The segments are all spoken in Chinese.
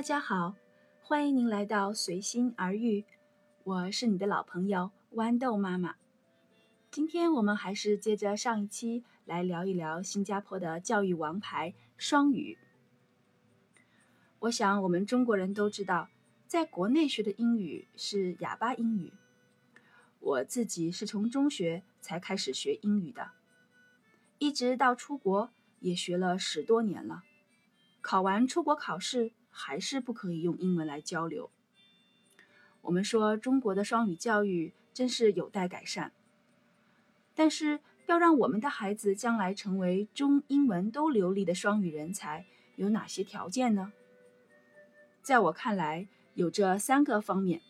大家好，欢迎您来到随心而遇，我是你的老朋友豌豆妈妈。今天我们还是接着上一期来聊一聊新加坡的教育王牌双语。我想我们中国人都知道，在国内学的英语是哑巴英语。我自己是从中学才开始学英语的，一直到出国也学了十多年了。考完出国考试。还是不可以用英文来交流。我们说中国的双语教育真是有待改善。但是要让我们的孩子将来成为中英文都流利的双语人才，有哪些条件呢？在我看来，有这三个方面。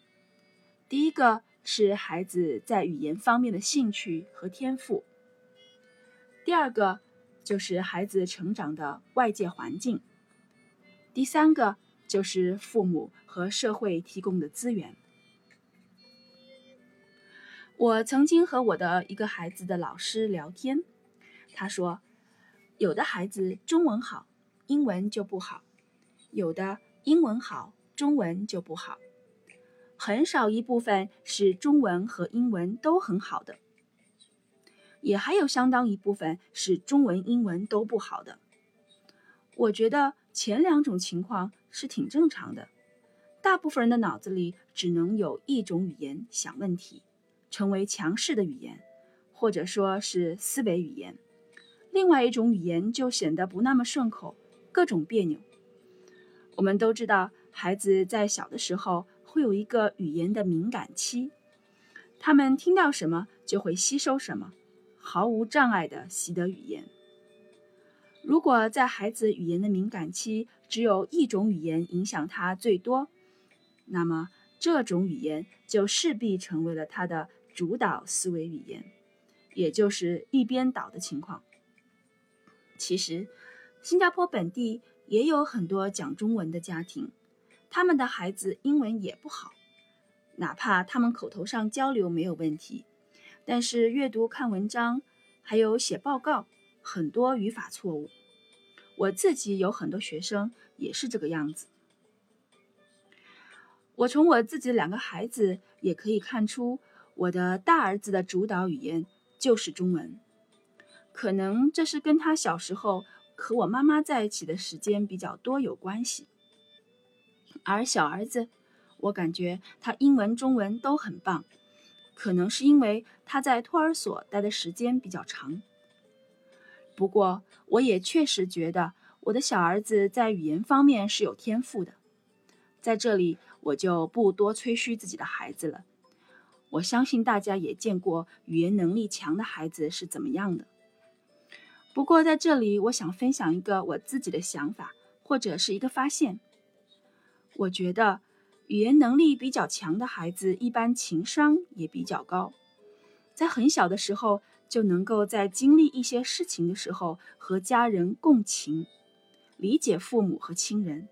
第一个是孩子在语言方面的兴趣和天赋。第二个就是孩子成长的外界环境。第三个就是父母和社会提供的资源。我曾经和我的一个孩子的老师聊天，他说，有的孩子中文好，英文就不好；有的英文好，中文就不好。很少一部分是中文和英文都很好的，也还有相当一部分是中文、英文都不好的。我觉得。前两种情况是挺正常的，大部分人的脑子里只能有一种语言想问题，成为强势的语言，或者说是思维语言；另外一种语言就显得不那么顺口，各种别扭。我们都知道，孩子在小的时候会有一个语言的敏感期，他们听到什么就会吸收什么，毫无障碍地习得语言。如果在孩子语言的敏感期只有一种语言影响他最多，那么这种语言就势必成为了他的主导思维语言，也就是一边倒的情况。其实，新加坡本地也有很多讲中文的家庭，他们的孩子英文也不好，哪怕他们口头上交流没有问题，但是阅读、看文章还有写报告。很多语法错误，我自己有很多学生也是这个样子。我从我自己两个孩子也可以看出，我的大儿子的主导语言就是中文，可能这是跟他小时候和我妈妈在一起的时间比较多有关系。而小儿子，我感觉他英文、中文都很棒，可能是因为他在托儿所待的时间比较长。不过，我也确实觉得我的小儿子在语言方面是有天赋的。在这里，我就不多吹嘘自己的孩子了。我相信大家也见过语言能力强的孩子是怎么样的。不过，在这里，我想分享一个我自己的想法，或者是一个发现。我觉得，语言能力比较强的孩子，一般情商也比较高，在很小的时候。就能够在经历一些事情的时候和家人共情，理解父母和亲人。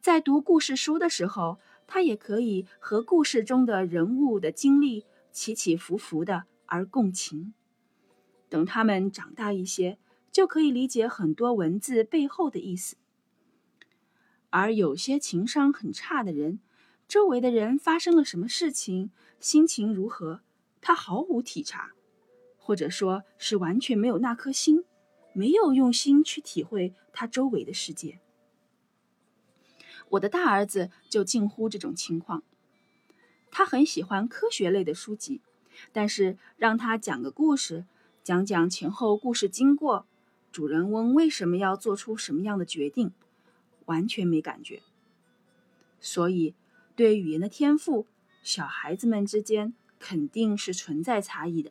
在读故事书的时候，他也可以和故事中的人物的经历起起伏伏的而共情。等他们长大一些，就可以理解很多文字背后的意思。而有些情商很差的人，周围的人发生了什么事情，心情如何，他毫无体察。或者说是完全没有那颗心，没有用心去体会他周围的世界。我的大儿子就近乎这种情况，他很喜欢科学类的书籍，但是让他讲个故事，讲讲前后故事经过，主人翁为什么要做出什么样的决定，完全没感觉。所以，对语言的天赋，小孩子们之间肯定是存在差异的。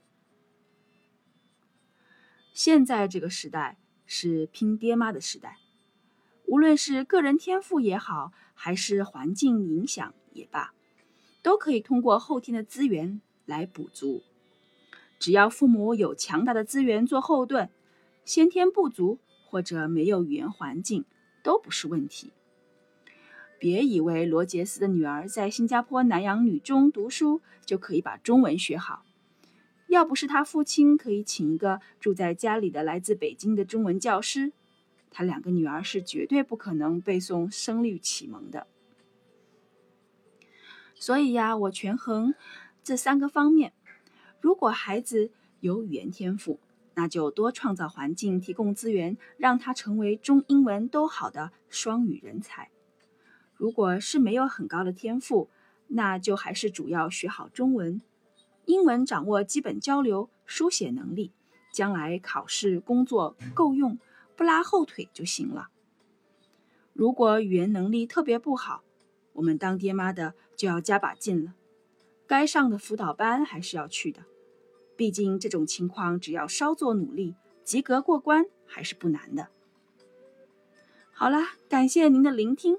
现在这个时代是拼爹妈的时代，无论是个人天赋也好，还是环境影响也罢，都可以通过后天的资源来补足。只要父母有强大的资源做后盾，先天不足或者没有语言环境都不是问题。别以为罗杰斯的女儿在新加坡南洋女中读书就可以把中文学好。要不是他父亲可以请一个住在家里的来自北京的中文教师，他两个女儿是绝对不可能背诵《声律启蒙》的。所以呀，我权衡这三个方面：如果孩子有语言天赋，那就多创造环境，提供资源，让他成为中英文都好的双语人才；如果是没有很高的天赋，那就还是主要学好中文，英文掌握基本交流、书写能力，将来考试、工作够用，不拉后腿就行了。如果语言能力特别不好，我们当爹妈的就要加把劲了，该上的辅导班还是要去的。毕竟这种情况，只要稍作努力，及格过关还是不难的。好了，感谢您的聆听，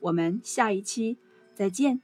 我们下一期再见。